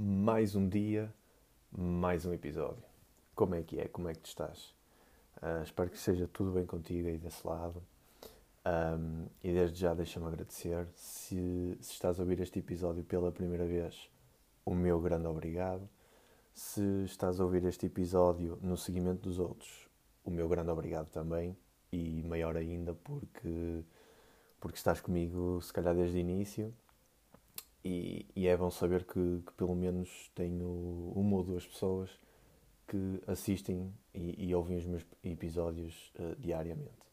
mais um dia, mais um episódio. Como é que é? Como é que tu estás? Uh, espero que seja tudo bem contigo aí desse lado. Um, e desde já deixa-me agradecer. Se, se, estás a ouvir este episódio pela primeira vez, o meu grande obrigado. Se estás a ouvir este episódio no seguimento dos outros, o meu grande obrigado também. E maior ainda porque, porque estás comigo, se calhar, desde o início e, e, é bom saber que, que, pelo menos tenho uma ou duas pessoas que assistem e, e ouvem os meus episódios uh, diariamente.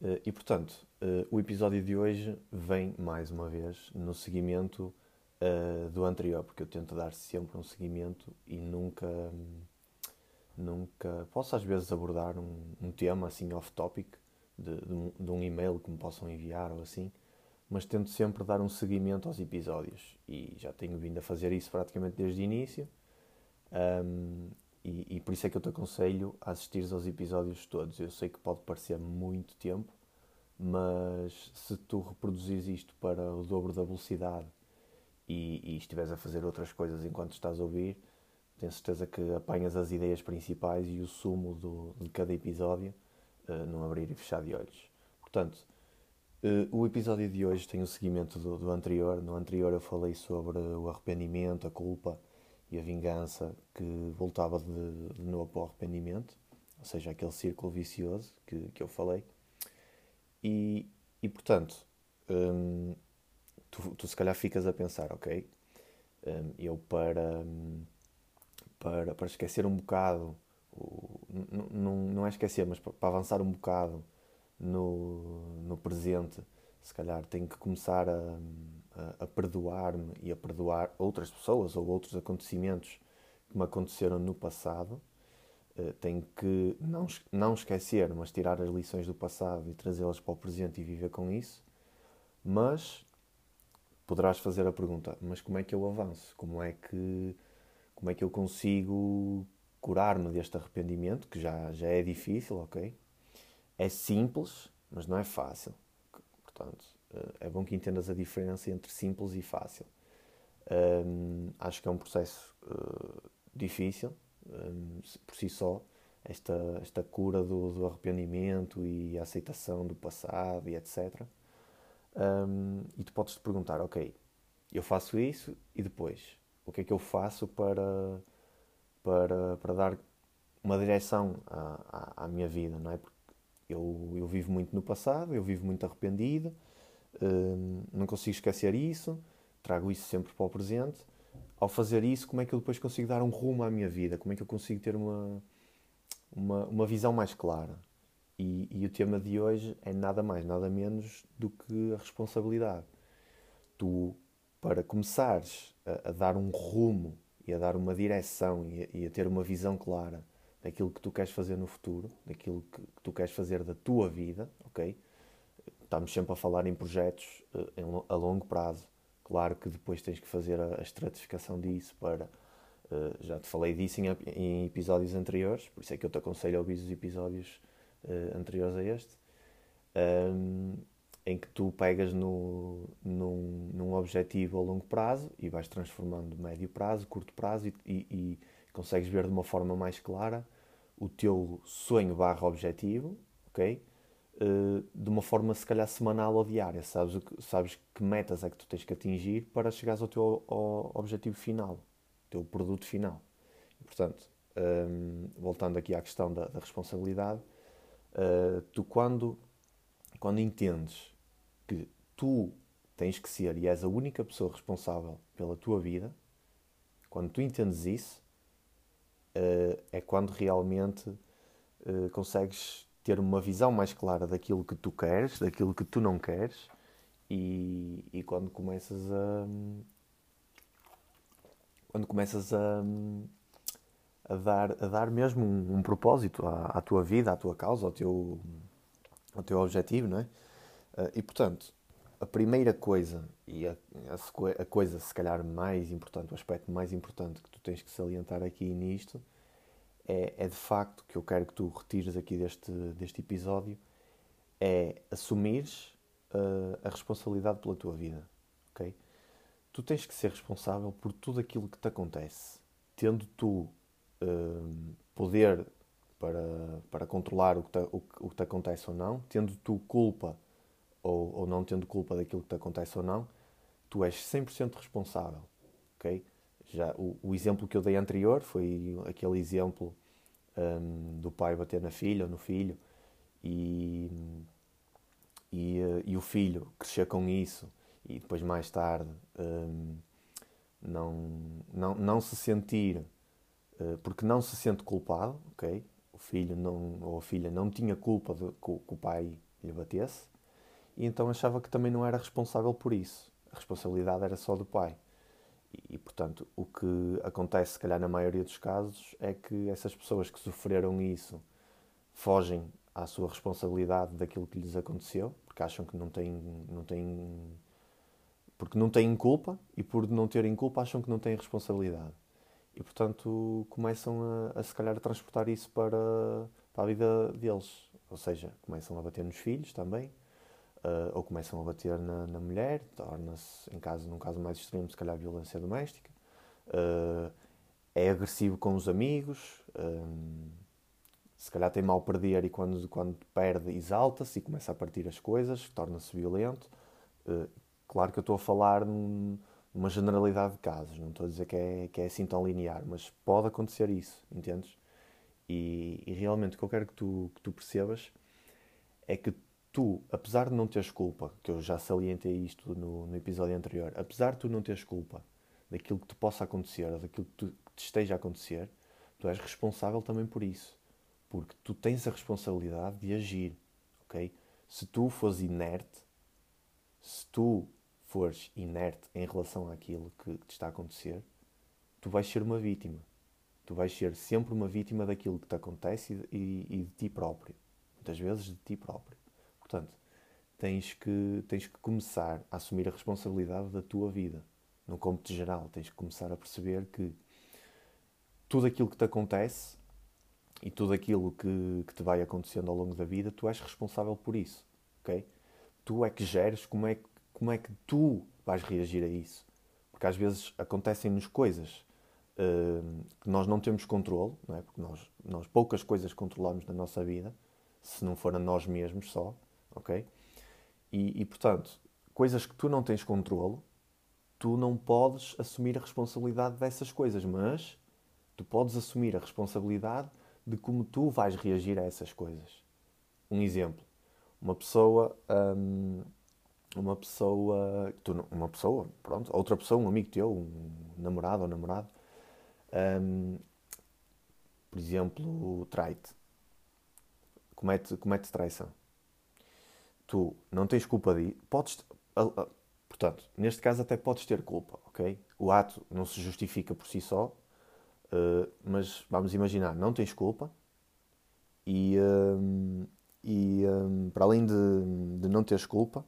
Uh, e portanto, uh, o episódio de hoje vem mais uma vez no seguimento do anterior, porque eu tento dar sempre um seguimento e nunca. Nunca. Posso às vezes abordar um, um tema assim off-topic de, de, de um e-mail que me possam enviar ou assim, mas tento sempre dar um seguimento aos episódios e já tenho vindo a fazer isso praticamente desde o início um, e, e, por isso é que eu te aconselho a assistir aos episódios todos. Eu sei que pode parecer muito tempo, mas se tu reproduzires isto para o dobro da velocidade e, e estiveres a fazer outras coisas enquanto estás a ouvir, tenho certeza que apanhas as ideias principais e o sumo do, de cada episódio uh, num abrir e fechar de olhos. Portanto, Uh, o episódio de hoje tem o seguimento do, do, anterior. No anterior eu falei sobre o arrependimento, a culpa e a vingança que voltava de, de novo para o arrependimento, ou seja, aquele círculo vicioso que, que eu falei. E, e portanto, um, tu, tu, se calhar ficas a pensar, ok, um, eu para, para, para esquecer um bocado, não, não é esquecer, mas para, para avançar um bocado no, no presente, se calhar tenho que começar a, a, a perdoar-me e a perdoar outras pessoas ou outros acontecimentos que me aconteceram no passado. Uh, tenho que não, não esquecer, mas tirar as lições do passado e trazê-las para o presente e viver com isso. Mas poderás fazer a pergunta: mas como é que eu avanço? Como é que, como é que eu consigo curar-me deste arrependimento, que já, já é difícil, ok? É simples, mas não é fácil. Portanto, eh, é bom que entendas a diferença entre simples e fácil. Um, acho que é um processo uh, difícil um, por si só. Esta, esta cura do, do, arrependimento e a aceitação do passado e etc. Um, e tu podes te perguntar: ok, eu faço isso e depois? O que é que eu faço para, para, para dar uma direção à, à, à minha vida? Não é? Porque eu, eu vivo muito no passado, eu vivo muito arrependido, hum, não consigo esquecer isso, trago isso sempre para o presente. Ao fazer isso, como é que eu depois consigo dar um rumo à minha vida? Como é que eu consigo ter uma, uma, uma visão mais clara? E, e, o tema de hoje é nada mais, nada menos do que a responsabilidade. Tu, para começares a, a dar um rumo e a dar uma direção e e a ter uma visão clara daquilo que tu queres fazer no futuro, daquilo que, tu queres fazer da tua vida, ok? Estamos sempre a falar em projetos em, a longo prazo. Claro que depois tens que fazer a, estratificação disso para. Uh, já te falei disso em, episódios anteriores, por isso é que eu te aconselho a ouvir os episódios uh, anteriores a este, um, em que tu pegas no, num, num objetivo a longo prazo e vais transformando médio prazo, curto prazo e, e consegues ver de uma forma mais clara o teu sonho barra objetivo, ok? Uh, de uma forma se calhar semanal ou diária, sabes, que, sabes que metas é que tu tens que atingir para chegares ao teu ao objetivo final, teu produto final. E, portanto, um, ehm, voltando aqui à questão da, da responsabilidade, uh, tu quando, quando entendes que tu tens que ser e és a única pessoa responsável pela tua vida, quando tu entendes isso, é quando realmente uh, consegues ter uma visão mais clara daquilo que tu queres, daquilo que tu não queres e, e quando começas a quando começas a, a dar a dar mesmo um, um propósito à, à, tua vida, à tua causa, ao teu ao teu objetivo, não é? Uh, e portanto a primeira coisa e a, a, coisa se calhar mais importante, o aspecto mais importante que tu tens que salientar aqui nisto é, é de facto que eu quero que tu retires aqui deste, deste episódio é assumires uh, a responsabilidade pela tua vida, ok? tu tens que ser responsável por tudo aquilo que te acontece. Tendo tu uh, poder para, para controlar o que, te, o, o que te acontece ou não, tendo tu culpa ou, ou não tendo culpa daquilo que te acontece ou não, tu és 100% responsável. ok? Já, o, o, exemplo que eu dei anterior foi aquele exemplo um, do pai bater na filha ou no filho e, e, eh, e, o filho crescer com isso e depois mais tarde um, não, não, não se sentir, uh, porque não se sente culpado, ok? O filho não, ou a filha não tinha culpa de que, que o pai lhe batesse e então achava que também não era responsável por isso. A responsabilidade era só do pai. E, portanto, o que acontece, se calhar, na maioria dos casos, é que essas pessoas que sofreram isso fogem à sua responsabilidade daquilo que lhes aconteceu, porque acham que não têm, não têm porque não têm culpa e por não terem culpa acham que não têm responsabilidade. E portanto começam a, a se calhar a transportar isso para, para a vida deles. Ou seja, começam a bater nos filhos também, uh, ou começam a bater na, na mulher, torna-se, em caso, num caso mais extremo, se calhar violência doméstica, uh, é agressivo com os amigos, um, se calhar tem mal perder e quando, quando perde exalta-se e começa a partir as coisas, torna-se violento. Uh, claro que eu estou a falar num, numa generalidade de casos, não estou a dizer que é, que é assim tão linear, mas pode acontecer isso, entendes? E, e realmente o que eu quero que tu, que tu percebas é que tu, apesar de não teres culpa, que eu já salientei isto no, no episódio anterior, apesar de tu não teres culpa daquilo que te possa acontecer ou daquilo que, tu, que te esteja a acontecer, tu és responsável também por isso. Porque tu tens a responsabilidade de agir, ok? Se tu fores inerte, se tu fores inerte em relação àquilo que te está a acontecer, tu vais ser uma vítima. Tu vais ser sempre uma vítima daquilo que te acontece e, e, e de ti próprio. Muitas vezes de ti próprio. Portanto, tens que, tens que começar a assumir a responsabilidade da tua vida. No cômputo geral, tens que começar a perceber que tudo aquilo que te acontece e tudo aquilo que, que te vai acontecendo ao longo da vida, tu és responsável por isso. ok? Tu é que geres como é, como é que tu vais reagir a isso. Porque às vezes acontecem-nos coisas uh, que nós não temos controle, não é? porque nós, nós poucas coisas controlamos na nossa vida, se não for a nós mesmos só ok? E, e, portanto, coisas que tu não tens controle, tu não podes assumir a responsabilidade dessas coisas, mas tu podes assumir a responsabilidade de como tu vais reagir a essas coisas. Um exemplo, uma pessoa, hum, uma pessoa, tu, uma pessoa, pronto, outra pessoa, um amigo teu, um namorado ou namorado, hum, por exemplo, trai-te, comete, comete traição tu não tens culpa de. Podes. Portanto, neste caso até podes ter culpa, ok? O ato não se justifica por si só, uh, mas vamos imaginar, não tens culpa e, uh, e uh, para além de, de não teres culpa,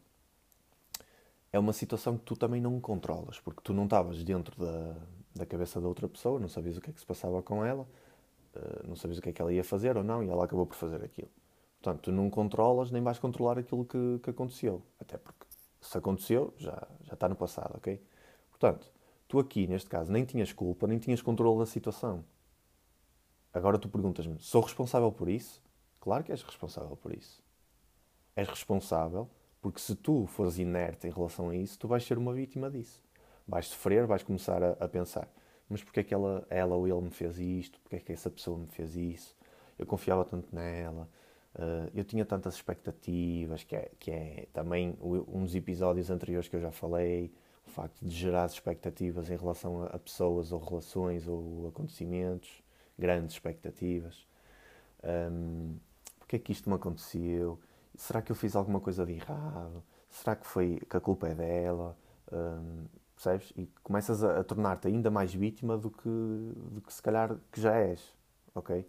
é uma situação que tu também não controlas, porque tu não estavas dentro da, da cabeça da outra pessoa, não sabias o que é que se passava com ela, não sabias o que é que ela ia fazer ou não, e ela acabou por fazer aquilo. Portanto, tu não controlas nem vais controlar aquilo que, que aconteceu. Até porque se aconteceu, já, já está no passado, ok? Portanto, tu aqui, neste caso, nem tinhas culpa, nem tinhas controle da situação. Agora tu perguntas-me, sou responsável por isso? Claro que és responsável por isso. És responsável porque se tu fores inerte em relação a isso, tu vais ser uma vítima disso. Vais sofrer, vais começar a, a pensar, mas porquê é que ela, ela ou ele me fez isto? Porquê é que essa pessoa me fez isso? Eu confiava tanto nela Uh, eu tinha tantas expectativas, que é, que é também dos episódios anteriores que eu já falei, o facto de gerar expectativas em relação a, pessoas ou relações ou acontecimentos, grandes expectativas. Um, porque é que isto me aconteceu? Será que eu fiz alguma coisa de errado? Será que foi que a culpa é dela? Um, percebes? E começas a, a tornar-te ainda mais vítima do que, do que se calhar que já és, ok?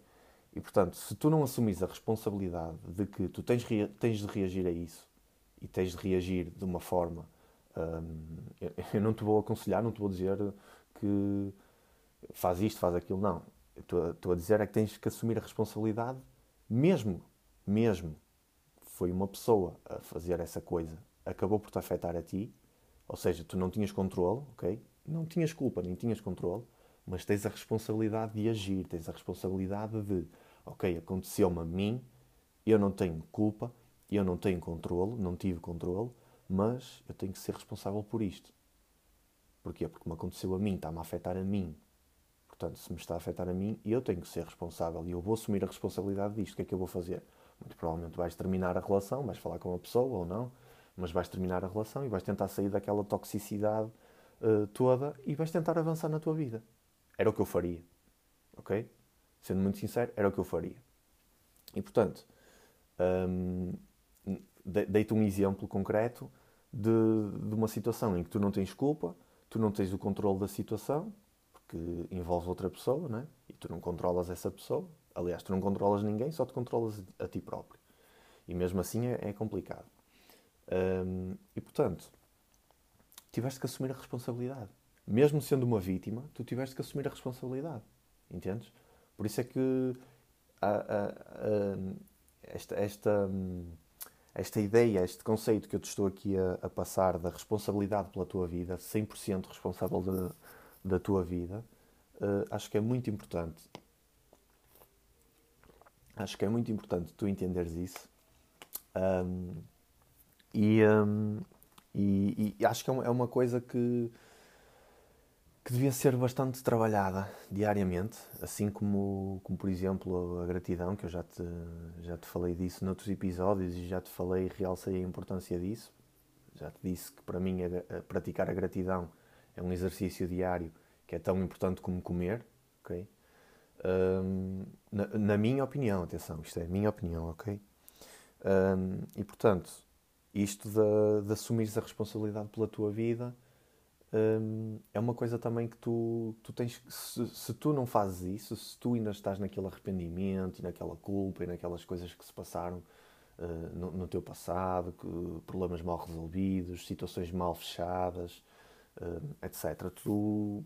E portanto, se tu não assumires a responsabilidade de que tu tens, tens de reagir a isso e tens de reagir de uma forma. Hum, eu, não te vou aconselhar, não te vou dizer que faz isto, faz aquilo, não. Estou a dizer é que tens que assumir a responsabilidade, mesmo, mesmo foi uma pessoa a fazer essa coisa, acabou por te afetar a ti, Ou seja, tu não tinhas controle, ok? Não tinhas culpa, nem tinhas controle, mas tens a responsabilidade de agir, tens a responsabilidade de, ok, aconteceu-me a mim, eu não tenho culpa, eu não tenho controle, não tive controle, mas eu tenho que ser responsável por isto. Porquê? Porque me aconteceu a mim, está-me a afetar a mim. Portanto, se me está a afetar a mim, eu tenho que ser responsável e eu vou assumir a responsabilidade disto. O que é que eu vou fazer? Muito provavelmente vais terminar a relação, vais falar com a pessoa ou não, mas vais terminar a relação e vais tentar sair daquela toxicidade uh, toda e vais tentar avançar na tua vida. Era o que eu faria. Ok? Sendo muito sincero, era o que eu faria. E portanto, um, dei-te um exemplo concreto de, de uma situação em que tu não tens culpa, tu não tens o controle da situação, porque envolve outra pessoa, né? e tu não controlas essa pessoa. Aliás, tu não controlas ninguém, só te controlas a ti próprio. E mesmo assim é, é complicado. Um, e portanto, tiveste que assumir a responsabilidade. Mesmo sendo uma vítima, tu tiveste que assumir a responsabilidade. Entendes? Por isso é que a, a, a, esta, esta, esta ideia, este conceito que eu te estou aqui a, passar da responsabilidade pela tua vida, 100% responsável de, da tua vida, uh, acho que é muito importante. Acho que é muito importante tu entenderes isso. Um, e, um, e, e, acho que é é uma coisa que, que devia ser bastante trabalhada diariamente, assim como, como por exemplo a gratidão, que eu já te, já te falei disso noutros episódios e já te falei e realcei a importância disso. Já te disse que para mim a, a praticar a gratidão é um exercício diário que é tão importante como comer, ok? Um, na, na, minha opinião, atenção, isto é a minha opinião, ok? Um, e portanto, isto de, de assumires a responsabilidade pela tua vida hum, é uma coisa também que tu, tu tens. Se, se, tu não fazes isso, se tu ainda estás naquele arrependimento e naquela culpa e naquelas coisas que se passaram uh, no, no, teu passado, que, problemas mal resolvidos, situações mal fechadas, uh, etc., tu.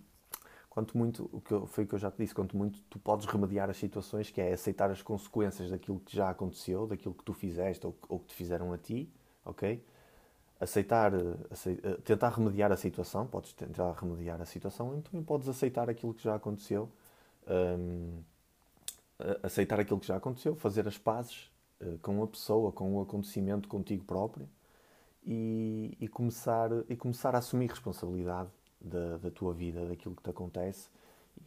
Quanto muito, o que eu, foi o que eu já te disse, quanto muito tu podes remediar as situações, que é aceitar as consequências daquilo que já aconteceu, daquilo que tu fizeste ou, ou que te fizeram a ti, ok? Aceitar, aceitar, eh, tentar remediar a situação, podes tentar remediar a situação, então podes aceitar aquilo que já aconteceu, um, aceitar aquilo que já aconteceu, fazer as pazes uh, com a pessoa, com o acontecimento contigo próprio e, e, começar, e começar a assumir responsabilidade da, da tua vida, daquilo que te acontece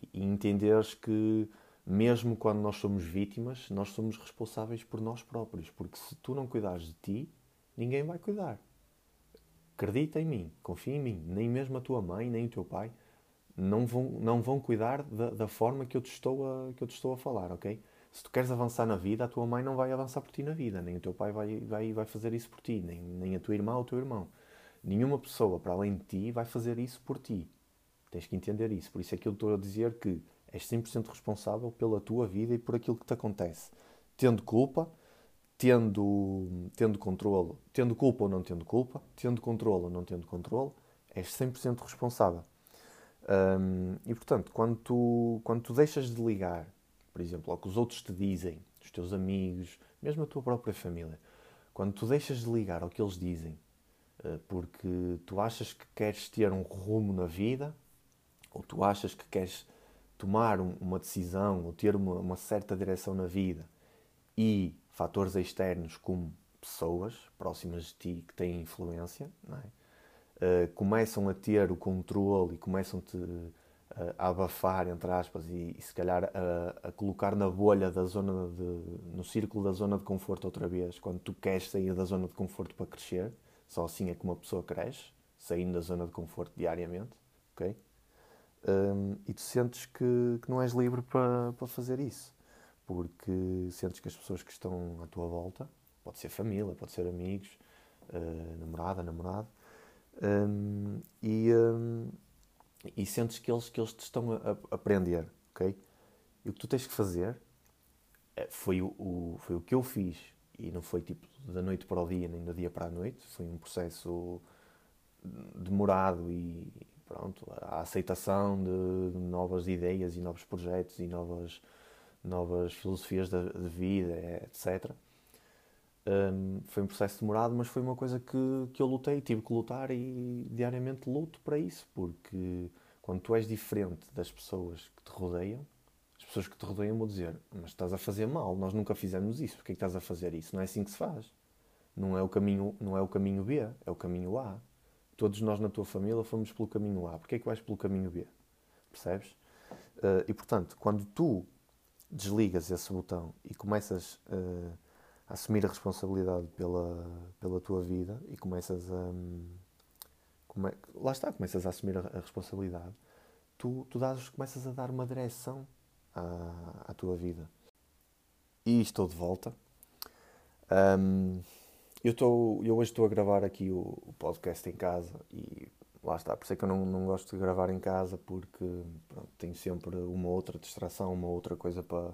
e, e entenderes que mesmo quando nós somos vítimas, nós somos responsáveis por nós próprios, porque se tu não cuidares de ti, ninguém vai cuidar. Acredita em mim, confia em mim. Nem mesmo a tua mãe, nem o teu pai não vão, não vão cuidar da, da forma que eu, te estou a, que eu te estou a falar, ok? Se tu queres avançar na vida, a tua mãe não vai avançar por ti na vida, nem o teu pai vai, vai, vai fazer isso por ti, nem, nem a tua irmã ou o teu irmão. Nenhuma pessoa para além de ti vai fazer isso por ti. Tens que entender isso. Por isso é que eu estou a dizer que és 100% responsável pela tua vida e por aquilo que te acontece. Tendo culpa, tendo, tendo controle, tendo culpa ou não tendo culpa, tendo controle ou não tendo controle, és 100% responsável. Um, e portanto, quando tu, quando tu deixas de ligar, por exemplo, ao que os outros te dizem, os teus amigos, mesmo a tua própria família, quando tu deixas de ligar ao que eles dizem, uh, porque tu achas que queres ter um rumo na vida, ou tu achas que queres tomar um, uma decisão ou ter uma, uma certa direção na vida e fatores externos como pessoas próximas de ti que têm influência, é? uh, começam a ter o controle e começam-te uh, a abafar, entre aspas, e, e se calhar a, a, colocar na bolha da zona de, no círculo da zona de conforto outra vez, quando tu queres sair da zona de conforto para crescer, só assim é que uma pessoa cresce, saindo da zona de conforto diariamente, ok? Um, e tu sentes que, que não és livre para fazer isso porque sentes que as pessoas que estão à tua volta, pode ser família, pode ser amigos, uh, namorada, namorado, um, e, um, e sentes que eles, que eles te estão a, aprender, ok? E o que tu tens que fazer eh, foi o, o, foi o que eu fiz, e não foi tipo da noite para o dia, nem do dia para a noite, foi um processo demorado e pronto, a aceitação de novas ideias e novos projetos e novas novas filosofias de, de vida, etc. Um, foi um processo demorado, mas foi uma coisa que, que eu lutei, tive que lutar e diariamente luto para isso, porque quando tu és diferente das pessoas que te rodeiam, as pessoas que te rodeiam vão dizer: Mas estás a fazer mal, nós nunca fizemos isso, porque é que estás a fazer isso? Não é assim que se faz. Não é o caminho, não é o caminho B, é o caminho A. Todos nós na tua família fomos pelo caminho A, porque é que vais pelo caminho B? Percebes? Uh, e portanto, quando tu desligas esse botão e começas. Uh, assumir a responsabilidade pela, pela tua vida e começas a. Come, lá está, começas a assumir a, a, responsabilidade, tu, tu dás, começas a dar uma direção à, à tua vida. E estou de volta. Um, eu, estou, eu hoje estou a gravar aqui o, o, podcast em casa e lá está, por isso é que eu não, não gosto de gravar em casa porque pronto, tenho sempre uma outra distração, uma outra coisa para,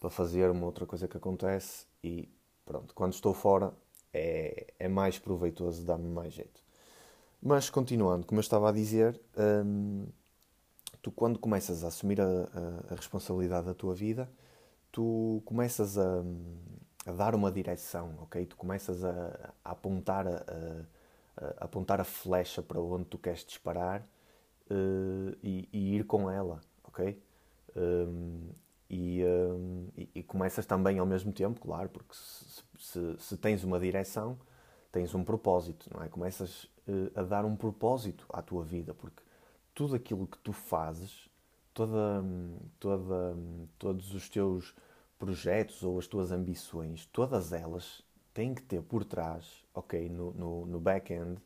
para fazer, uma outra coisa que acontece e pronto, quando estou fora é, é mais proveitoso, dá-me mais jeito. Mas continuando, como eu estava a dizer, hum, tu quando começas a assumir a, a, a, responsabilidade da tua vida, tu começas a, a, dar uma direção, ok? Tu começas a, apontar a, apontar a flecha para onde tu queres disparar uh, e, e, ir com ela, ok? Um, e, um, e, e, começas também ao mesmo tempo, claro, porque se, se, se, tens uma direção, tens um propósito, não é? Começas uh, a dar um propósito à tua vida, porque tudo aquilo que tu fazes, toda, toda, todos os teus projetos ou as tuas ambições, todas elas têm que ter por trás, ok, no, no, no back-end,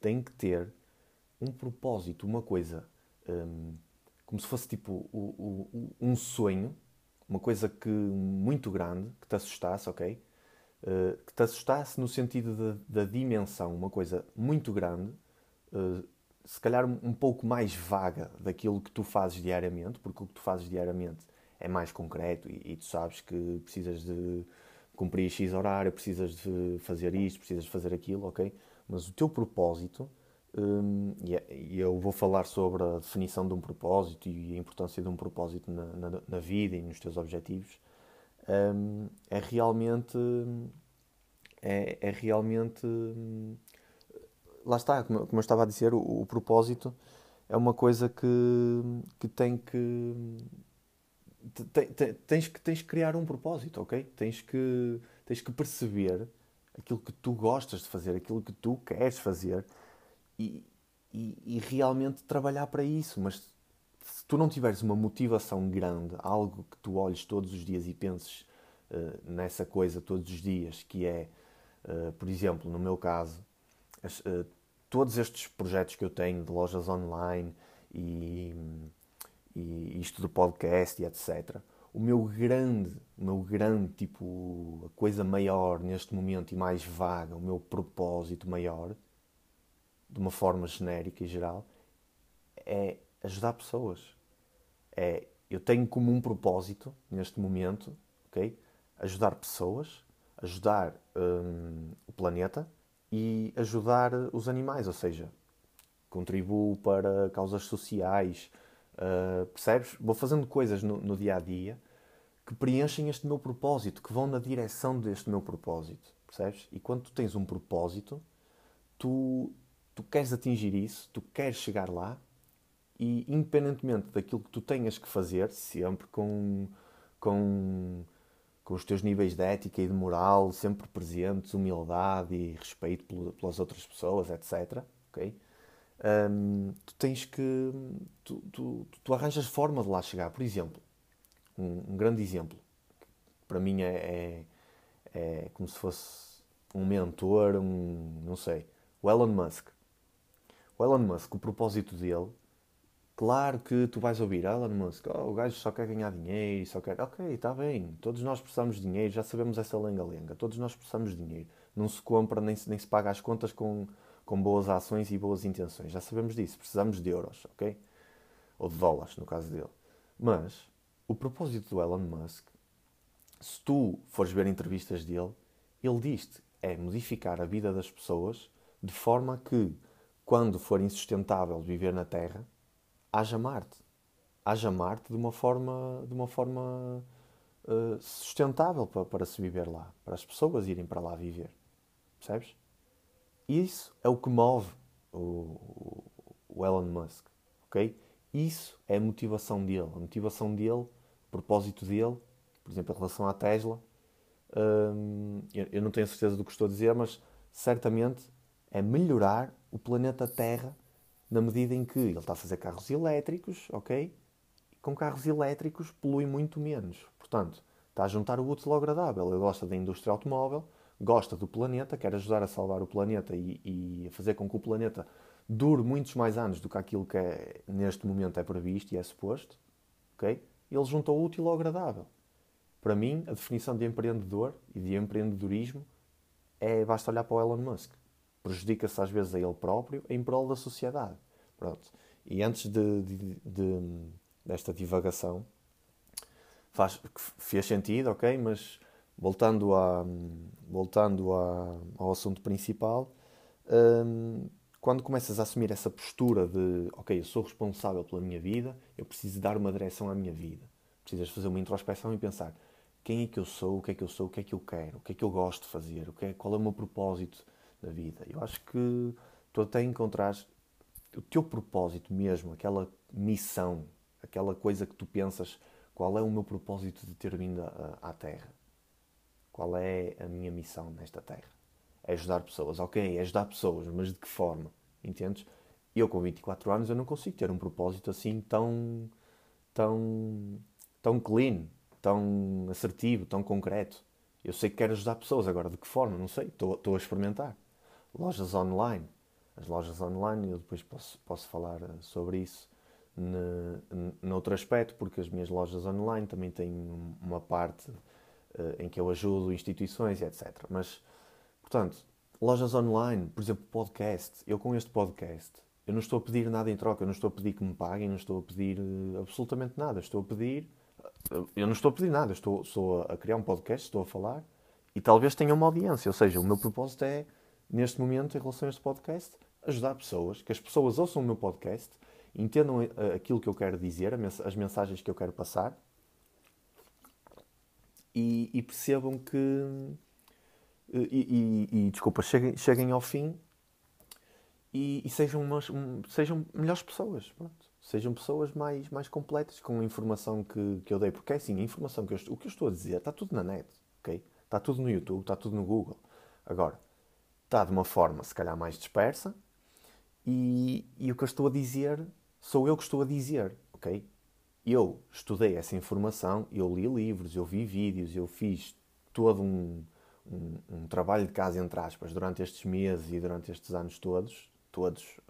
têm que ter um propósito, uma coisa. Um, como se fosse tipo o, o, um sonho, uma coisa que muito grande, que te assustasse, ok? Uh, que te assustasse no sentido da dimensão, uma coisa muito grande, uh, se calhar um pouco mais vaga daquilo que tu fazes diariamente, porque o que tu fazes diariamente é mais concreto e, e tu sabes que precisas de cumprir X horário, precisas de fazer isto, precisas de fazer aquilo, ok? Mas o teu propósito um, é, e eu vou falar sobre a definição de um propósito e a importância de um propósito na, na, na vida e nos teus objetivos. Um, é realmente. É, é realmente. Lá está, como, como eu estava a dizer, o, o, propósito é uma coisa que, que tem que. Tens, que tens que criar um propósito, ok? Tens que, tens que perceber aquilo que tu gostas de fazer, aquilo que tu queres fazer e, e, e realmente trabalhar para isso. Mas se tu não tiveres uma motivação grande, algo que tu olhes todos os dias e penses uh, nessa coisa todos os dias, que é, uh, por exemplo, no meu caso, as, uh, todos estes projetos que eu tenho de lojas online e, e isto do podcast e etc. O meu grande, o meu grande, tipo, a coisa maior neste momento e mais vaga, o meu propósito maior de uma forma genérica e geral, é ajudar pessoas. É, eu tenho como um propósito, neste momento, ok? Ajudar pessoas, ajudar hum, o planeta e ajudar os animais, ou seja, contribuo para causas sociais, uh, percebes? Vou fazendo coisas no, no dia a dia que preenchem este meu propósito, que vão na direção deste meu propósito, percebes? E quando tu tens um propósito, tu tu queres atingir isso, tu queres chegar lá e, independentemente daquilo que tu tenhas que fazer, sempre com, com, com os teus níveis de ética e de moral sempre presentes, humildade e respeito pelas outras pessoas, etc. Okay? Um, tu tens que. Tu, tu, tu, arranjas forma de lá chegar. Por exemplo, um, um grande exemplo, para mim é, é, é, como se fosse um mentor, um. não sei. O Elon Musk. O Elon Musk, o propósito dele, claro que tu vais ouvir Elon Musk, oh, o gajo só quer ganhar dinheiro, só quer. Ok, está bem, todos nós precisamos de dinheiro, já sabemos essa lenga-lenga, todos nós precisamos de dinheiro. Não se compra nem se, nem se paga as contas com, com boas ações e boas intenções, já sabemos disso, precisamos de euros, ok? Ou de dólares, no caso dele. Mas o propósito do Elon Musk, se tu fores ver entrevistas dele, ele diz-te é modificar a vida das pessoas de forma que quando for insustentável viver na Terra, haja Marte. Haja Marte de uma forma, de uma forma uh, sustentável para, para se viver lá, para as pessoas irem para lá viver. Percebes? Isso é o que move o, o Elon Musk, ok? Isso é a motivação dele. A motivação dele, o propósito dele, por exemplo, em relação à Tesla, hum, eu não tenho certeza do que estou a dizer, mas certamente é melhorar o planeta Terra na medida em que ele está a fazer carros elétricos, ok? E com carros elétricos polui muito menos. Portanto, está a juntar o útil ao agradável. Ele gosta da indústria automóvel, gosta do planeta, quer ajudar a salvar o planeta e, e fazer com que o planeta dure muitos mais anos do que aquilo que é, neste momento é previsto e é suposto, ok? Ele juntou o útil ao agradável. Para mim, a definição de empreendedor e de empreendedorismo é basta olhar para o Elon Musk. Prejudica-se às vezes a ele próprio em prol da sociedade. Pronto. E antes de, de, de, desta divagação, faz, fez sentido, ok? Mas voltando, voltando ao assunto principal, hum, quando começas a assumir essa postura de, ok, eu sou responsável pela minha vida, eu preciso dar uma direção à minha vida. Precisas fazer uma introspeção e pensar quem é que eu sou, o que é que eu sou, o que é que eu quero, o que é que eu gosto de fazer, o que é, qual é o meu propósito da vida. Eu acho que tu até encontrares o teu propósito mesmo, aquela missão, aquela coisa que tu pensas, qual é o meu propósito de ter vindo à Terra? Qual é a minha missão nesta Terra? é ajudar pessoas. Ok, é ajudar pessoas, mas de que forma? Entendes? Eu com 24 anos eu não consigo ter um propósito assim tão tão tão clean, tão assertivo, tão concreto. Eu sei que quero ajudar pessoas, agora de que forma? Não sei, estou, a experimentar. Lojas online. As lojas online, eu depois posso, posso falar eh, sobre isso noutro aspecto, porque as minhas lojas online também têm uma parte em que eu ajudo instituições, etc. Mas Portanto, lojas online, por exemplo, podcast. Eu com este podcast, eu não estou a pedir nada em troca, eu não estou a pedir que me paguem, não estou a pedir uh, absolutamente nada. Estou a pedir. Uh, eu não estou a pedir nada, estou, estou a criar um podcast, estou a falar e talvez tenha uma audiência. Ou seja, o meu propósito é, neste momento, em relação a este podcast, ajudar pessoas, que as pessoas ouçam o meu podcast, entendam aquilo que eu quero dizer, as mensagens que eu quero passar e, e percebam que e, e, e desculpa, cheguem, cheguem ao fim e, sejam, umas, um, sejam melhores pessoas. Pronto. Sejam pessoas mais, mais completas com a informação que, que eu dei. Porque é assim, a informação que eu, o que eu estou a dizer está tudo na net. Okay? Está tudo no YouTube, está tudo no Google. Agora, está de uma forma se calhar mais dispersa e, e o que eu estou a dizer sou eu que estou a dizer. ok? Eu estudei essa informação, eu li livros, eu vi vídeos, eu fiz todo um, um, um, trabalho de casa, entre aspas, durante estes meses e durante estes anos todos, todos,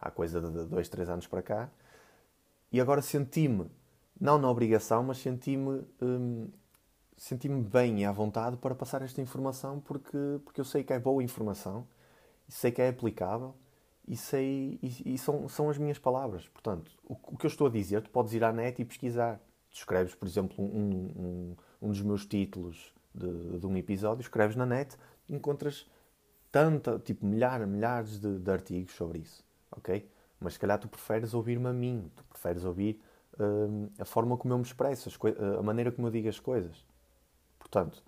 há coisa de dois, três anos para cá, e agora senti-me, não na obrigação, mas senti-me hum, senti-me bem e à vontade para passar esta informação porque, porque eu sei que é boa informação, sei que é aplicável e sei e, e são, são as minhas palavras. Portanto, o, o, que eu estou a dizer, tu podes ir à net e pesquisar. Tu escreves, por exemplo, um, um, um dos meus títulos de, de um episódio, escreves na net, encontras tanta, tipo, milhares, milhares de, de, artigos sobre isso, ok? Mas se calhar tu preferes ouvir-me a mim, tu preferes ouvir hum, a forma como eu me expresso, a maneira como eu digo as coisas. Portanto,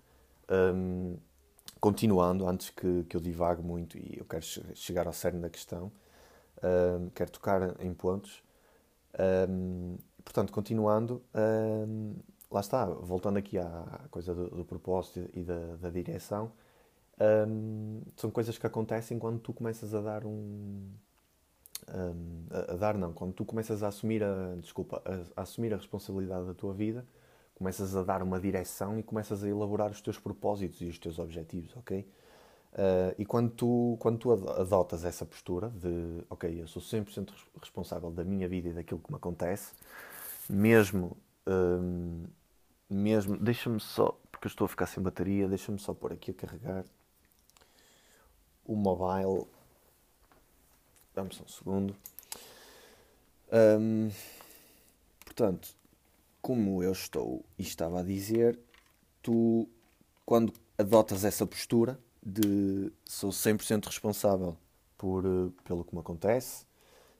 hum, continuando, antes que, que eu divague muito e eu quero chegar ao cerne da questão, quero tocar em pontos. Hum, portanto, continuando, hum, lá está, voltando aqui à coisa do, do propósito e da, da direção, um, são coisas que acontecem quando tu começas a dar um, um a, a, dar não, quando tu começas a assumir a desculpa, a, a, assumir a responsabilidade da tua vida, começas a dar uma direção e começas a elaborar os teus propósitos e os teus objetivos, ok? Uh, e quando tu, quando tu adotas essa postura de, ok, eu sou 100% responsável da minha vida e daquilo que me acontece, mesmo um, mesmo, deixa-me só, porque eu estou a ficar sem bateria, deixa-me só pôr aqui a carregar o mobile. Dá-me só um segundo. Um, portanto, como eu estou e estava a dizer, tu, quando adotas essa postura de sou 100% responsável por, eh, pelo que me acontece,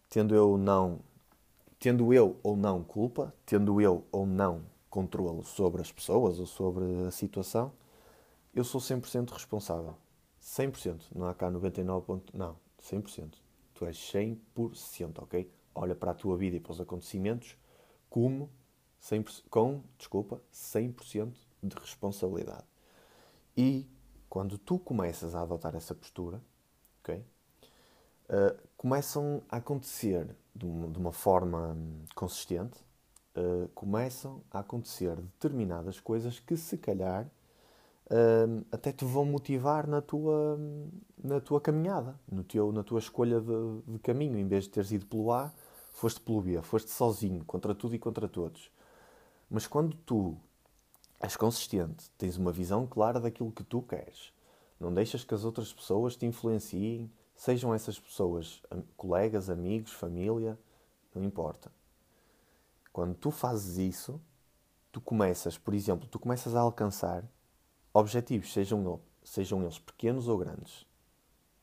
tendo eu não tendo eu ou não culpa, tendo eu ou não controle sobre as pessoas ou sobre a situação, eu sou 100% responsável. 100%. Não há cá 99%. Não, 100%. Tu és 100%, ok? Olha para a tua vida e para os acontecimentos como 100%, com, desculpa, 100% de responsabilidade. E quando tu começas a adotar essa postura, ok? Uh, começam a acontecer de uma, de uma forma hum, consistente, uh, começam a acontecer determinadas coisas que se calhar uh, até te vão motivar na tua, na tua caminhada, no teu, na tua escolha de, de caminho. Em vez de teres ido pelo A, foste pelo B, foste sozinho, contra tudo e contra todos. Mas quando tu és consistente, tens uma visão clara daquilo que tu queres, não deixas que as outras pessoas te influenciem, Sejam essas pessoas colegas, amigos, família, não importa. Quando tu fazes isso, tu começas, por exemplo, tu começas a alcançar objetivos, sejam, sejam eles pequenos ou grandes.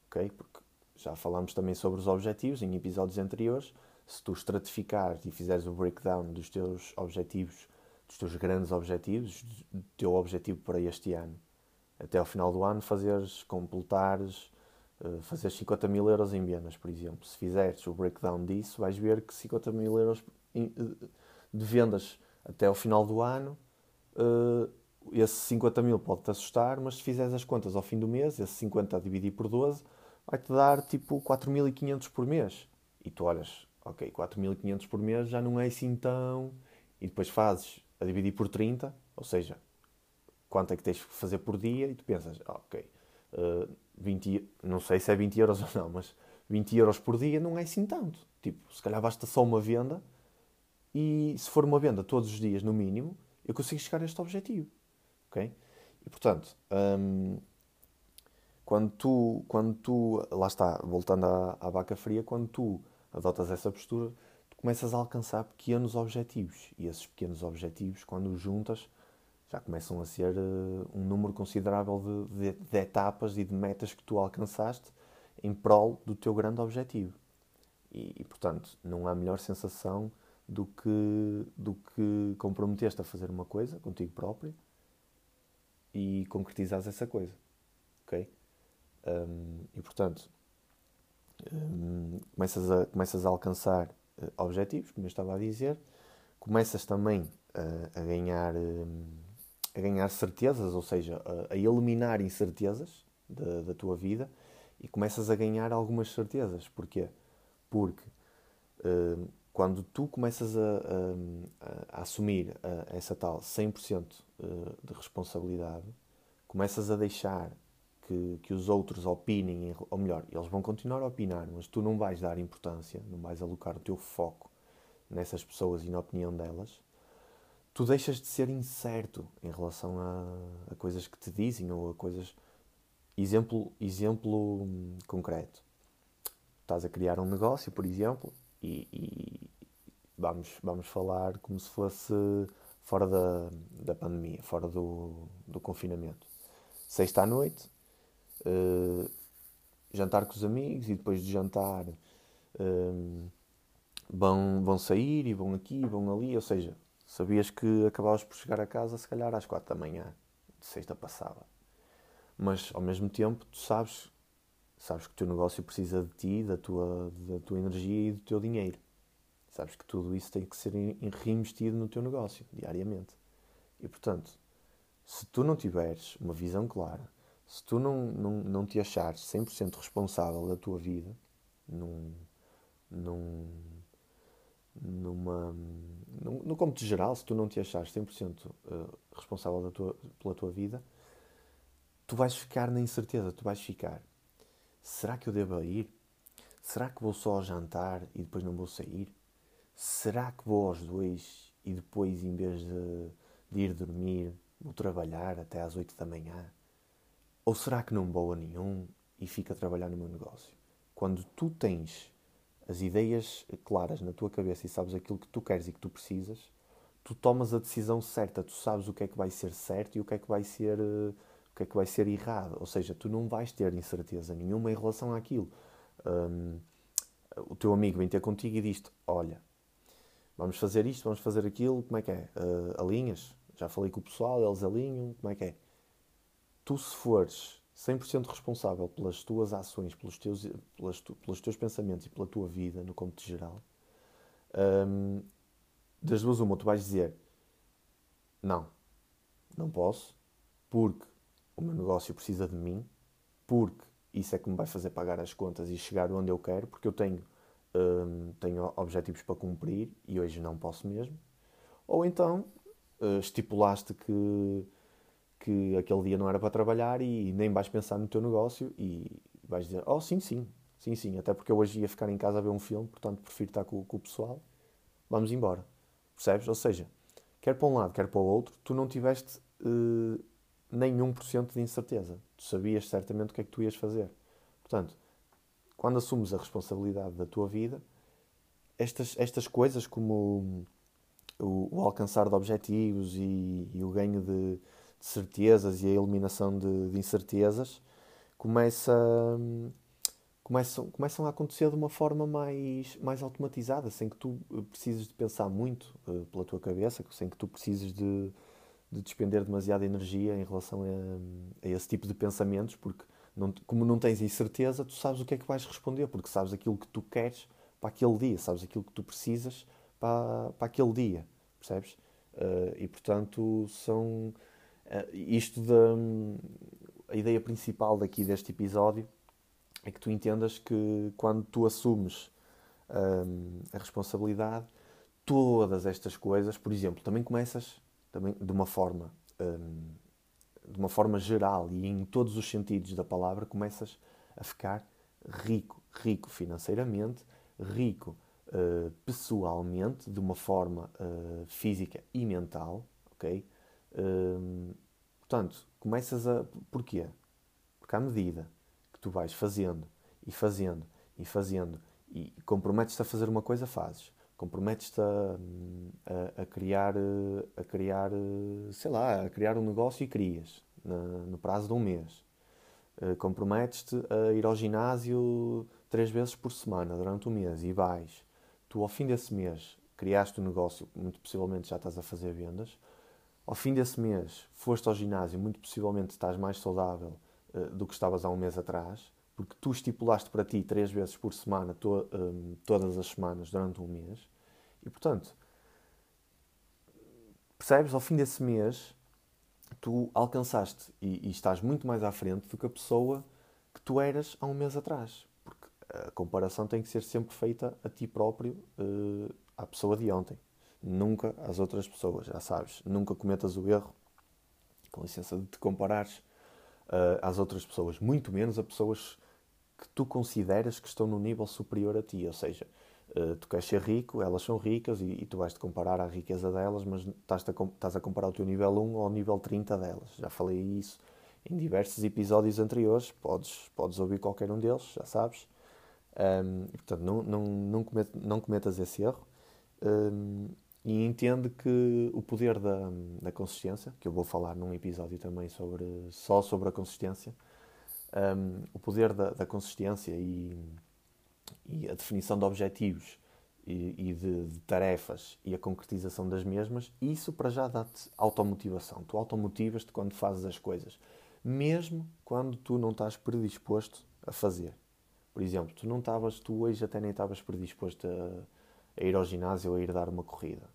Ok? Porque já falámos também sobre os objetivos em episódios anteriores. Se tu estratificares e fizeres o breakdown dos teus objetivos, dos teus grandes objetivos, do teu objetivo para este ano, até ao final do ano, fazeres, completares eh, fazer 50 mil euros em vendas, por exemplo. Se fizeres o breakdown disso, vais ver que 50 mil euros eh, de vendas até ao final do ano, uh, esse 50 mil pode-te assustar, mas se fizeres as contas ao fim do mês, esse 50 a dividir por 12, vai-te dar tipo 4.500 por mês. E tu olhas, ok, 4.500 por mês já não é assim tão. E depois fazes a dividir por 30, ou seja, quanto é que tens que fazer por dia, e tu pensas, ok, uh, 20, não sei se é 20 euros ou não, mas 20 euros por dia não é assim tanto. Tipo, se calhar basta só uma venda e se for uma venda todos os dias no mínimo, eu consigo chegar a este objetivo. Ok? E portanto, hum, quando, tu, quando tu, lá está, voltando à, à vaca fria, quando tu adotas essa postura, tu começas a alcançar pequenos objetivos. E esses pequenos objetivos, quando os juntas, já começam a ser uh, um número considerável de, de, de, etapas e de metas que tu alcançaste em prol do teu grande objetivo. E, e, portanto, não há melhor sensação do que, do que comprometeste a fazer uma coisa contigo próprio e concretizares essa coisa. Ok? Um, e, portanto, um, começas, a, começas a alcançar uh, objetivos, como eu estava a dizer, começas também uh, a ganhar. Um, a ganhar certezas, ou seja, a, a eliminar incertezas da, da, tua vida e começas a ganhar algumas certezas. Porquê? Porque uh, quando tu começas a, a, assumir essa tal 100% eh, de responsabilidade, começas a deixar que, que os outros opinem, ou melhor, eles vão continuar a opinar, mas tu não vais dar importância, não vais alocar o teu foco nessas pessoas e na opinião delas, tu deixas de ser incerto em relação a, a coisas que te dizem ou a coisas. Exemplo, exemplo hum, concreto. Estás a criar um negócio, por exemplo, e, e vamos, vamos falar como se fosse fora da, da pandemia, fora do, do confinamento. Sexta à noite, uh, jantar com os amigos e depois de jantar uh, vão, vão sair e vão aqui, vão ali, ou seja, Sabias que acabavas por chegar a casa, se calhar, às quatro da manhã, de sexta passada. Mas, ao mesmo tempo, tu sabes, sabes que o teu negócio precisa de ti, da tua, da tua energia e do teu dinheiro. Sabes que tudo isso tem que ser reinvestido no teu negócio, diariamente. E, portanto, se tu não tiveres uma visão clara, se tu não, não, não te achares 100% responsável da tua vida, num, num, numa, no, no cômputo geral, se tu não te achares 100% eh, responsável da tua, pela tua vida, tu vais ficar na incerteza, tu vais ficar. Será que eu devo ir? Será que vou só ao jantar e depois não vou sair? Será que vou aos dois e depois, em vez de, de ir dormir, vou trabalhar até às 8 da manhã? Ou será que não vou a nenhum e fico a trabalhar no meu negócio? Quando tu tens as ideias claras na tua cabeça e sabes aquilo que tu queres e que tu precisas, tu tomas a decisão certa, tu sabes o que é que vai ser certo e o que é que vai ser uh, o que é que vai ser errado, ou seja, tu não vais ter incerteza nenhuma em relação àquilo. Um, o teu amigo vem ter contigo e diz-te, olha, Vamos fazer isto, vamos fazer aquilo, como é que é? Uh, alinhas? Já falei com o pessoal, eles alinham, como é que é? Tu, se fores 100% responsável pelas tuas ações, pelos teus, pelas tu, pelos teus pensamentos e pela tua vida, no cômputo geral, um, das duas uma, tu vais dizer não, não posso, porque o meu negócio precisa de mim, porque isso é que me vai fazer pagar as contas e chegar onde eu quero, porque eu tenho, um, tenho objetivos para cumprir e hoje não posso mesmo. Ou então uh, estipulaste que, que aquele dia não era para trabalhar e nem vais pensar no teu negócio e vais dizer, oh sim, sim, sim, sim, até porque eu hoje ia ficar em casa a ver um filme, portanto prefiro estar com, com o pessoal, vamos embora. Percebes? Ou seja, quer para um lado, quer para o outro, tu não tiveste uh, nenhum por cento de incerteza. Tu sabias certamente o que é que tu ias fazer. Portanto, quando assumes a responsabilidade da tua vida, estas, estas coisas como o, o alcançar de objetivos e, e o ganho de, certezas e a eliminação de, de incertezas começa, começam, começam a acontecer de uma forma mais, mais automatizada, sem que tu precises de pensar muito uh, pela tua cabeça, sem que tu precises de, de despender demasiada energia em relação a, a esse tipo de pensamentos, porque não, como não tens incerteza, tu sabes o que é que vais responder, porque sabes aquilo que tu queres para aquele dia, sabes aquilo que tu precisas para, para aquele dia, percebes? Uh, e portanto, são. Uh, isto da. A ideia principal daqui deste episódio é que tu entendas que quando tu assumes um, a responsabilidade, todas estas coisas, por exemplo, também começas também de uma forma um, de uma forma geral e em todos os sentidos da palavra, começas a ficar rico, rico financeiramente, rico uh, pessoalmente, de uma forma uh, física e mental, ok? Portanto, começas a. Porquê? Porque à medida que tu vais fazendo e fazendo e fazendo e comprometes-te a fazer uma coisa, fazes comprometes-te a, a, a, criar, a criar, sei lá, a criar um negócio e crias na, no prazo de um mês. Uh, comprometes-te a ir ao ginásio três vezes por semana durante um mês e vais. Tu, ao fim desse mês, criaste o um negócio, muito possivelmente já estás a fazer vendas. Ao fim desse mês, foste ao ginásio, muito possivelmente estás mais saudável uh, do que estavas há um mês atrás porque tu estipulaste para ti três vezes por semana, to, um, todas as semanas, durante um mês, e portanto, percebes, ao fim desse mês, tu alcançaste e, e, estás muito mais à frente do que a pessoa que tu eras há um mês atrás. Porque a comparação tem que ser sempre feita a ti próprio, uh, à pessoa de ontem. Nunca às outras pessoas, já sabes. Nunca cometas o erro, com licença, de te comparares uh, às outras pessoas. Muito menos a pessoas que tu consideras que estão no nível superior a ti. Ou seja, uh, tu queres ser rico, elas são ricas e, e tu vais-te comparar à riqueza delas, mas estás a, a comparar o teu nível 1 ao nível 30 delas. Já falei isso em diversos episódios anteriores, podes, podes ouvir qualquer um deles, já sabes. Um, portanto, não, não, não, comet, não cometas esse erro. Um, e entende que o poder da, da consistência, que eu vou falar num episódio também sobre, só sobre a consistência, um, o poder da, da consistência e, e, a definição de objetivos e, e de, de, tarefas e a concretização das mesmas, isso para já dá-te automotivação. Tu automotivas-te quando fazes as coisas, mesmo quando tu não estás predisposto a fazer. Por exemplo, tu não estavas, tu hoje até nem estavas predisposto a, a, ir ao ginásio ou a ir dar uma corrida,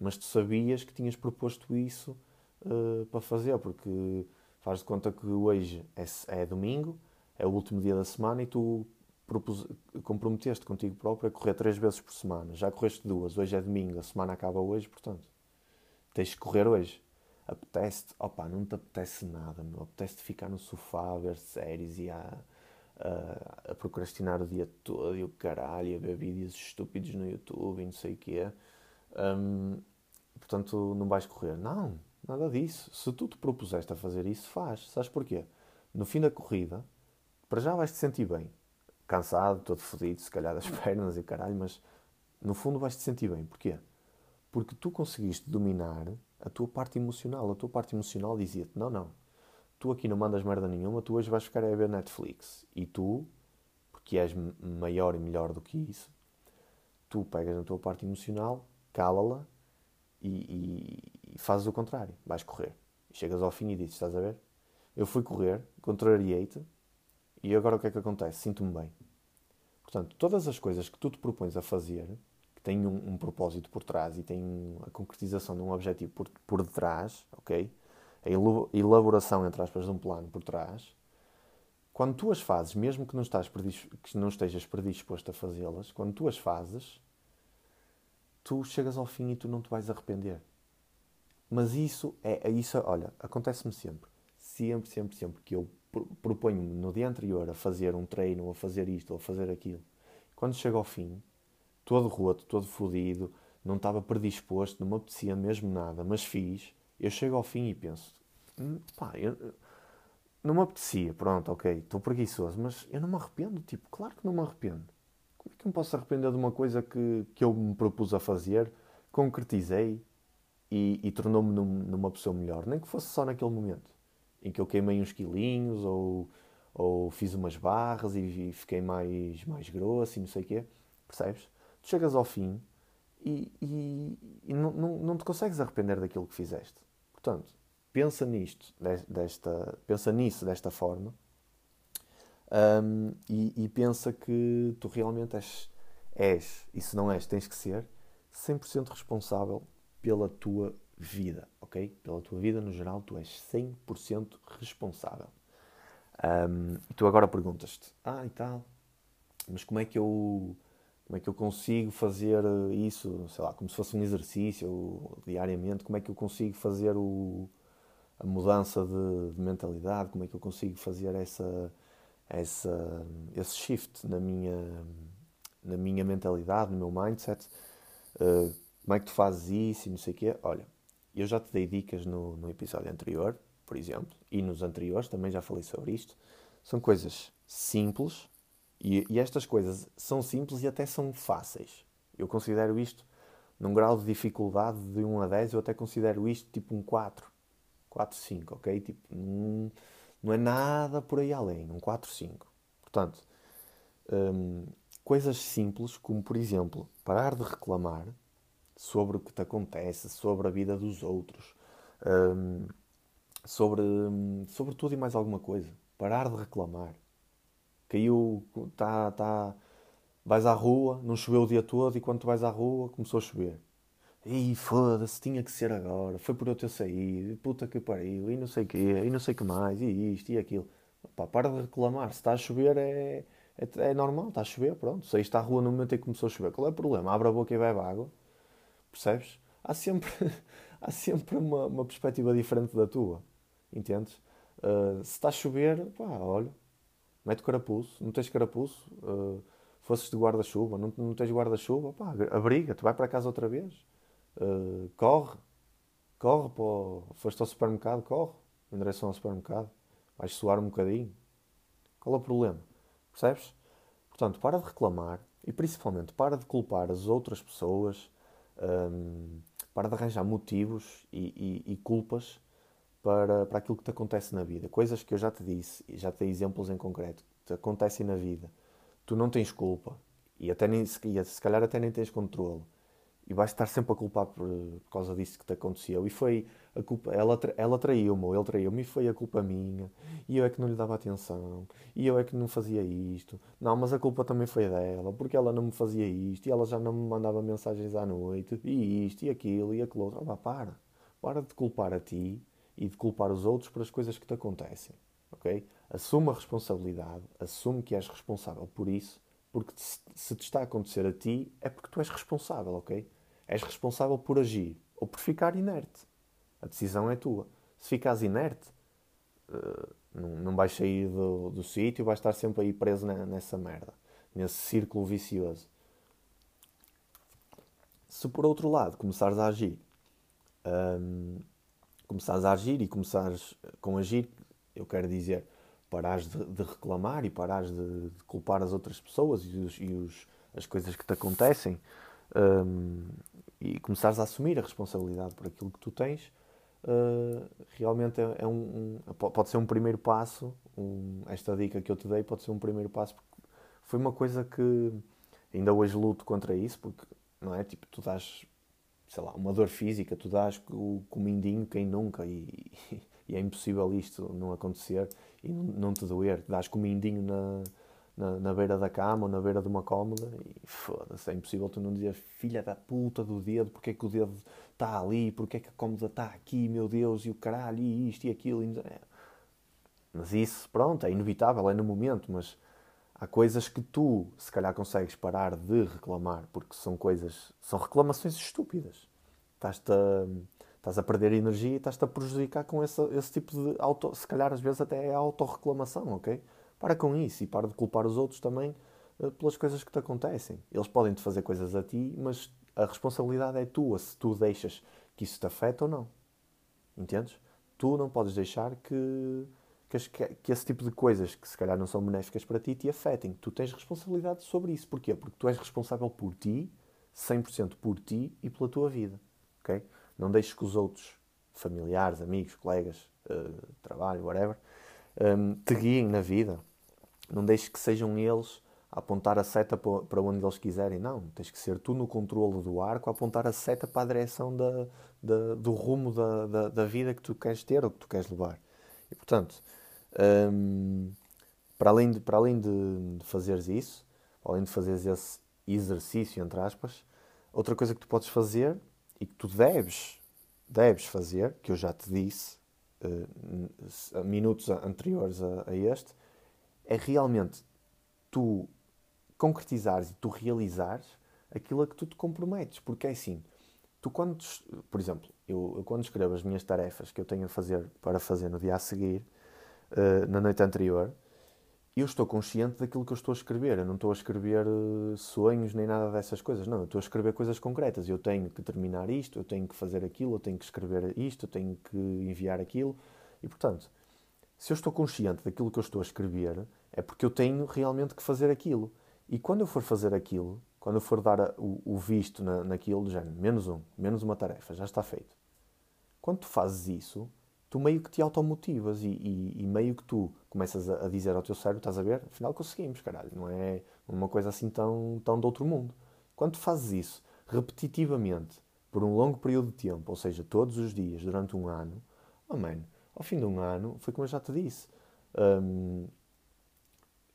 mas tu sabias que tinhas proposto isso uh, para fazer, porque Faz de conta que hoje é, é domingo, é o último dia da semana e tu propus, comprometeste contigo próprio a correr três vezes por semana. Já correste duas, hoje é domingo, a semana acaba hoje, portanto, tens de correr hoje. Apetece-te, opa, não te apetece nada, meu. apetece-te ficar no sofá a ver séries e a, a, procrastinar o dia todo e o caralho, a ver vídeos estúpidos no YouTube e não sei o quê. Um, portanto, não vais correr. Não, Nada disso. Se tu te propuseste a fazer isso, faz. Sabes porquê? No fim da corrida, para já vais te sentir bem. Cansado, todo fodido, se calhar das pernas e caralho, mas no fundo vais te sentir bem. Porquê? Porque tu conseguiste dominar a tua parte emocional. A tua parte emocional dizia-te: não, não, tu aqui não mandas merda nenhuma, tu hoje vais ficar a ver Netflix. E tu, porque és maior e melhor do que isso, tu pegas na tua parte emocional, cala-la e, e, e, fazes o contrário. Vais correr. Chegas ao fim e dizes: Estás a ver? Eu fui correr, contrariei-te e agora o que é que acontece? Sinto-me bem. Portanto, todas as coisas que tu te propões a fazer, que têm um, um propósito por trás e têm a concretização de um objetivo por, por detrás, ok? A elaboração, entre aspas, de um plano por trás, quando tu as fazes, mesmo que não, estás que não estejas predisposto a fazê-las, quando tu as fazes, tu chegas ao fim e tu não te vais arrepender. Mas isso é, é isso, olha, acontece-me sempre. Sempre, sempre, sempre que eu proponho-me no dia anterior a fazer um treino, ou a fazer isto, ou a fazer aquilo. Quando chego ao fim, todo roto, todo fodido, não estava predisposto, não me apetecia mesmo nada, mas fiz. Eu chego ao fim e penso, hum, pá, eu, não me apetecia, pronto, ok, estou preguiçoso, mas eu não me arrependo, tipo, claro que não me arrependo. Como é que eu me posso arrepender de uma coisa que, que eu me propus a fazer, concretizei e, e tornou-me num, numa pessoa melhor, nem que fosse só naquele momento em que eu queimei uns quilinhos ou, ou fiz umas barras e, fiquei mais, mais grosso e não sei o quê, percebes? Tu chegas ao fim e, e, e não, não, não te consegues arrepender daquilo que fizeste. Portanto, pensa nisto, desta, pensa nisso desta forma um, e, e, pensa que tu realmente és, és, e se não és, tens que ser 100% responsável pela tua vida, ok? Pela tua vida no geral, tu és 100% responsável. Um, e tu agora perguntas-te, ah e tal, mas como é que eu como é que eu consigo fazer isso, sei lá, como se fosse um exercício diariamente, como é que eu consigo fazer o, a mudança de, de, mentalidade, como é que eu consigo fazer essa, essa, esse shift na minha, na minha mentalidade, no meu mindset, uh, como é que tu fazes isso e não sei o quê. Olha, eu já te dei dicas no, no episódio anterior, por exemplo, e nos anteriores também já falei sobre isto. São coisas simples e, e estas coisas são simples e até são fáceis. Eu considero isto num grau de dificuldade de 1 a 10, eu até considero isto tipo um 4. 4, 5, ok? Tipo, não, não é nada por aí além, um 4, 5. Portanto, hum, coisas simples como, por exemplo, parar de reclamar sobre o que te acontece, sobre a vida dos outros, um, sobre, sobre tudo e mais alguma coisa. Parar de reclamar. Caiu, tá, tá, vais à rua, não choveu o dia todo e quando tu vais à rua começou a chover. E foda-se, tinha que ser agora, foi por eu ter saído, puta que pariu, e não sei o quê, e não sei o que mais, e isto e aquilo. Pá, para de reclamar, se está a chover é, é, é normal, está a chover, pronto. Saíste à rua no momento em que começou a chover, qual é o problema? Abre a boca e bebe água. Percebes? Há sempre, há sempre uma, uma perspectiva diferente da tua. Entendes? Uh, se está a chover, pá, olha, mete carapuço. Não tens carapuço, uh, fosses de guarda-chuva, não, não tens guarda-chuva, pá, abriga-te, vai para casa outra vez. Uh, corre, corre, pô, foste ao supermercado, corre, em direção ao supermercado. Vais suar um bocadinho. Qual é o problema? Percebes? Portanto, para de reclamar e principalmente para de culpar as outras pessoas um, para de arranjar motivos e, e, e, culpas para, para aquilo que te acontece na vida. Coisas que eu já te disse, e já te dei exemplos em concreto, que te acontecem na vida. Tu não tens culpa e, até nem, e se calhar até nem tens controle e vais estar sempre a culpar por, causa disso que te aconteceu. E foi a culpa, ela, ela traiu-me, ou ele traiu-me, e foi a culpa minha, e eu é que não lhe dava atenção, e eu é que não fazia isto. Não, mas a culpa também foi dela, porque ela não me fazia isto, e ela já não me mandava mensagens à noite, e isto, e aquilo, e aquilo outro. Ah, para, para de culpar a ti e de culpar os outros por as coisas que te acontecem, ok? Assume a responsabilidade, assume que és responsável por isso, porque se te está a acontecer a ti, é porque tu és responsável, ok? És responsável por agir ou por ficar inerte. A decisão é tua. Se ficares inerte, uh, não, vais sair do, do sítio, vais estar sempre aí preso nessa merda, nesse círculo vicioso. Se por outro lado começares a agir, um, começares a agir e começares com agir, eu quero dizer, parares de, de reclamar e parares de, de, culpar as outras pessoas e, os, e os, as coisas que te acontecem um, e começares a assumir a responsabilidade por aquilo que tu tens, uh, realmente é, é um, um, pode ser um primeiro passo. Esta dica que eu te dei pode ser um primeiro passo, porque foi uma coisa que ainda hoje luto contra isso, porque não é? Tipo, tu dás sei lá, uma dor física, tu dás o comindinho quem nunca e, e é impossível isto não acontecer e não, te doer. Dás comindinho na, na, na, beira da cama ou na beira de uma cómoda e foda-se, é impossível tu não dizer filha da puta do dedo, porque é que o dedo está ali, porque é que a cómoda está aqui, meu Deus, e o caralho, e isto e aquilo. E... Mas isso, pronto, é inevitável, é no momento, mas há coisas que tu, se calhar, consegues parar de reclamar, porque são coisas, são reclamações estúpidas. Estás-te a, estás a perder energia e estás-te a prejudicar com esse, esse tipo de auto, se calhar às vezes até é autorreclamação, ok? Para com isso e para de culpar os outros também uh, pelas coisas que te acontecem. Eles podem te fazer coisas a ti, mas a responsabilidade é tua se tu deixas que isso te afeta ou não. Entendes? Tu não podes deixar que, que, que, esse tipo de coisas que se calhar não são benéficas para ti te afetem. Tu tens responsabilidade sobre isso. Porquê? Porque tu és responsável por ti, 100% por ti e pela tua vida. ok? Não deixes que os outros, familiares, amigos, colegas, uh, trabalho, whatever, um, te guiem na vida. Não deixes que sejam eles a apontar a seta para onde eles quiserem. Não, tens que ser tu no controle do arco a apontar a seta para a direção da, da, do rumo da, da, da, vida que tu queres ter ou que tu queres levar. E portanto, um, para além, de, para além de, de fazeres isso, além de fazeres esse exercício, entre aspas, outra coisa que tu podes fazer e que tu deves, deves fazer, que eu já te disse, uh, minutos anteriores a, a, este, é realmente tu concretizares e tu realizares aquilo a que tu te comprometes. Porque é assim, tu quando, por exemplo, eu, eu quando escrevo as minhas tarefas que eu tenho a fazer para fazer no dia a seguir, uh, na noite anterior, eu estou consciente daquilo que eu estou a escrever. Eu não estou a escrever uh, sonhos nem nada dessas coisas. Não, eu estou a escrever coisas concretas. Eu tenho que terminar isto, eu tenho que fazer aquilo, eu tenho que escrever isto, eu tenho que enviar aquilo. E, portanto, se eu estou consciente daquilo que eu estou a escrever, é porque eu tenho realmente que fazer aquilo. E quando eu for fazer aquilo, quando eu for dar o, visto na, naquilo, do género, menos um, menos uma tarefa, já está feito. Quando tu fazes isso, tu meio que te automotivas e, e, e meio que tu começas a, a, dizer ao teu cérebro, estás a ver? Afinal conseguimos, caralho. Não é uma coisa assim tão, tão de outro mundo. Quando tu fazes isso repetitivamente, por um longo período de tempo, ou seja, todos os dias, durante um ano, oh man, ao fim de um ano, foi como eu já te disse, um,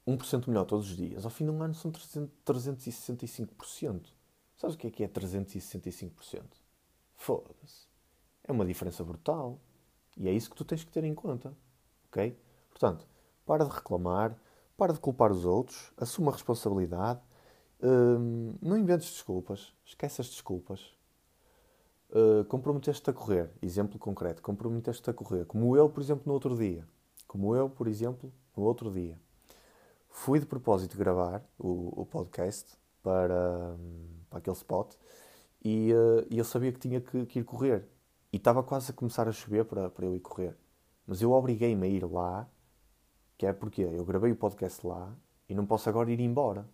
1% melhor todos os dias, ao fim de um ano são 365%. Sabes o que é que é 365%? Foda-se. É uma diferença brutal. E é isso que tu tens que ter em conta. Ok? Portanto, para de reclamar, para de culpar os outros, assuma a responsabilidade, hum, não inventes desculpas, esquece as desculpas. Uh, comprometeste-te a correr, exemplo concreto, comprometeste-te a correr, como eu, por exemplo, no outro dia. Como eu, por exemplo, no outro dia. Fui de propósito gravar o, o podcast para, para aquele spot e, uh, eu sabia que tinha que, que, ir correr. E estava quase a começar a chover para, para eu ir correr. Mas eu obriguei-me a ir lá, que é porque eu gravei o podcast lá e não posso agora ir embora.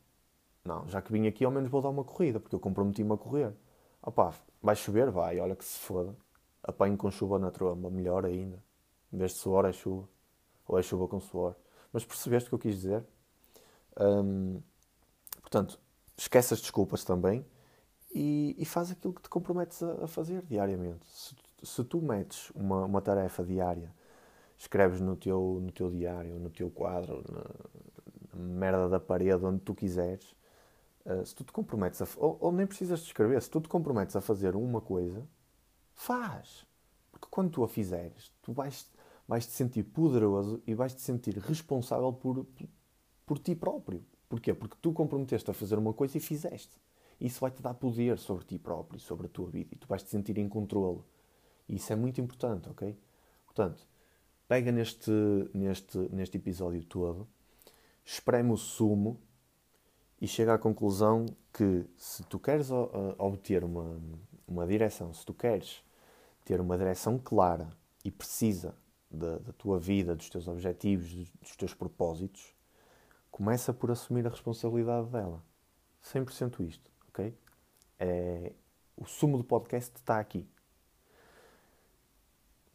Não, já que vim aqui, ao menos vou dar uma corrida, porque eu comprometi-me a correr. Opá, vai chover? Vai, olha que se foda. Apanho com chuva na tromba, melhor ainda. Em vez de suor é chuva. Ou é chuva com suor. Mas percebeste o que eu quis dizer? Hum, portanto, esquece as desculpas também e, e, faz aquilo que te comprometes a, a fazer diariamente. Se, se, tu metes uma, uma tarefa diária, escreves no teu, no teu diário, no teu quadro, na, na merda da parede, onde tu quiseres, uh, se tu te comprometes a. Ou, ou, nem precisas de escrever, se tu te comprometes a fazer uma coisa, faz. Porque quando tu a fizeres, tu vais, vais te sentir poderoso e vais te sentir responsável por, por ti próprio. Porquê? Porque tu comprometeste a fazer uma coisa e fizeste. Isso vai-te dar poder sobre ti próprio, sobre a tua vida, e tu vais te sentir em controle. E isso é muito importante, ok? Portanto, pega neste, neste, neste episódio todo, espreme o sumo e chega à conclusão que se tu queres obter uma, uma direção, se tu queres ter uma direção clara e precisa da, da tua vida, dos teus objetivos, dos teus propósitos, começa por assumir a responsabilidade dela. 100% isto, ok? É, o sumo do podcast está aqui.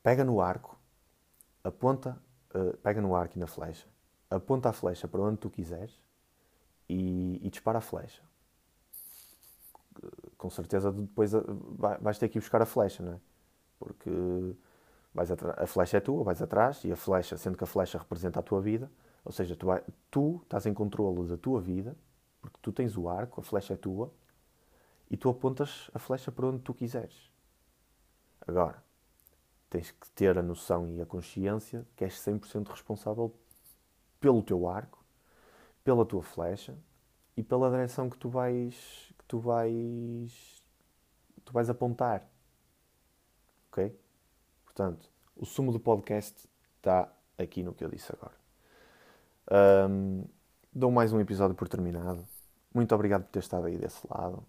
Pega no arco, aponta, uh, pega no arco e na flecha, aponta a flecha para onde tu quiseres e, e dispara a flecha. com certeza depois vais ter que ir buscar a flecha, não é? Porque vais a flecha é tua, vais atrás e a flecha, sendo que a flecha representa a tua vida, ou seja, tu, tu estás em controle da tua vida, porque tu tens o arco, a flecha é tua, e tu apontas a flecha para onde tu quiseres. Agora, tens que ter a noção e a consciência que és 100% responsável pelo teu arco, pela tua flecha e pela direção que tu vais que tu vais tu vais apontar. OK? Portanto, o sumo do podcast está aqui no que eu disse agora. Um, dou mais um episódio por terminado. Muito obrigado por ter estado aí desse lado.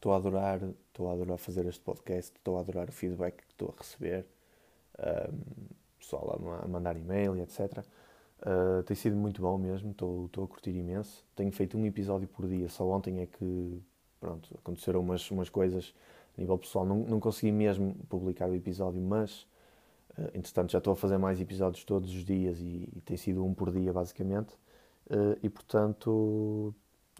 Estou a adorar, estou a adorar fazer este podcast, estou a adorar o feedback que estou a receber, um, pessoal a, mandar e-mail e etc. Uh, tem sido muito bom mesmo, estou a curtir imenso. Tenho feito um episódio por dia, só ontem é que pronto, aconteceram umas, umas coisas a nível pessoal. Não, não consegui mesmo publicar o episódio, mas uh, entretanto já estou a fazer mais episódios todos os dias e, e tem sido um por dia basicamente. Uh, e portanto,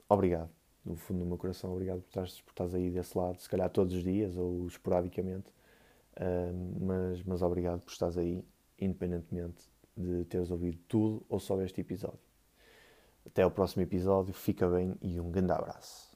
obrigado. No fundo do meu coração, obrigado por estares, por estares aí desse lado, se calhar todos os dias ou esporadicamente. Uh, mas, mas obrigado por estares aí, independentemente de teres ouvido tudo ou só este episódio. Até ao próximo episódio, fica bem e um grande abraço.